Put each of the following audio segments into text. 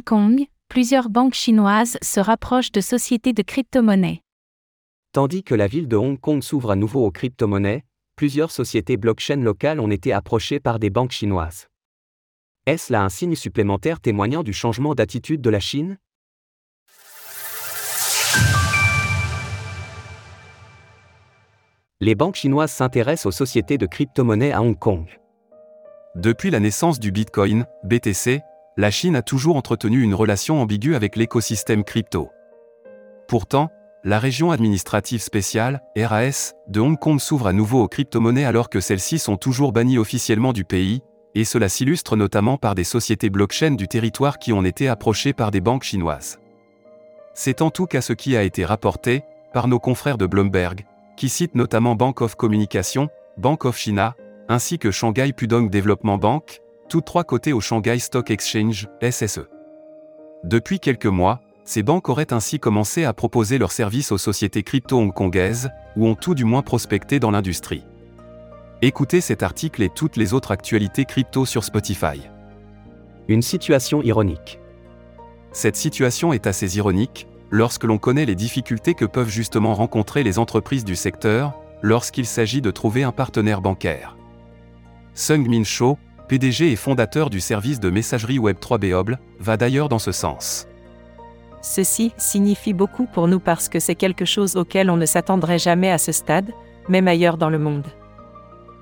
Hong Kong, plusieurs banques chinoises se rapprochent de sociétés de crypto-monnaies. Tandis que la ville de Hong Kong s'ouvre à nouveau aux crypto-monnaies, plusieurs sociétés blockchain locales ont été approchées par des banques chinoises. Est-ce là un signe supplémentaire témoignant du changement d'attitude de la Chine? Les banques chinoises s'intéressent aux sociétés de crypto-monnaies à Hong Kong. Depuis la naissance du Bitcoin, BTC, la Chine a toujours entretenu une relation ambiguë avec l'écosystème crypto. Pourtant, la région administrative spéciale, RAS, de Hong Kong s'ouvre à nouveau aux crypto-monnaies alors que celles-ci sont toujours bannies officiellement du pays, et cela s'illustre notamment par des sociétés blockchain du territoire qui ont été approchées par des banques chinoises. C'est en tout cas ce qui a été rapporté, par nos confrères de Bloomberg, qui citent notamment Bank of Communication, Bank of China, ainsi que Shanghai Pudong Development Bank, toutes trois côtés au Shanghai Stock Exchange, SSE. Depuis quelques mois, ces banques auraient ainsi commencé à proposer leurs services aux sociétés crypto hongkongaises, ou ont tout du moins prospecté dans l'industrie. Écoutez cet article et toutes les autres actualités crypto sur Spotify. Une situation ironique. Cette situation est assez ironique, lorsque l'on connaît les difficultés que peuvent justement rencontrer les entreprises du secteur, lorsqu'il s'agit de trouver un partenaire bancaire. Sung Min Cho, PDG et fondateur du service de messagerie Web3 Beoble, va d'ailleurs dans ce sens. Ceci signifie beaucoup pour nous parce que c'est quelque chose auquel on ne s'attendrait jamais à ce stade, même ailleurs dans le monde.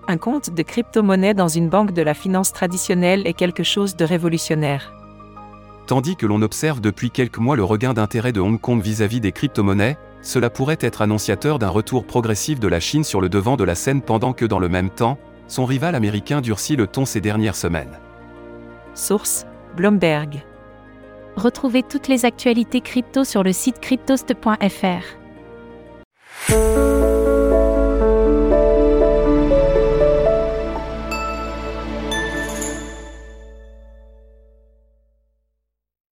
Un compte de crypto-monnaie dans une banque de la finance traditionnelle est quelque chose de révolutionnaire. Tandis que l'on observe depuis quelques mois le regain d'intérêt de Hong Kong vis-à-vis des crypto-monnaies, cela pourrait être annonciateur d'un retour progressif de la Chine sur le devant de la scène pendant que dans le même temps, son rival américain durcit le ton ces dernières semaines. Source Bloomberg. Retrouvez toutes les actualités crypto sur le site cryptost.fr.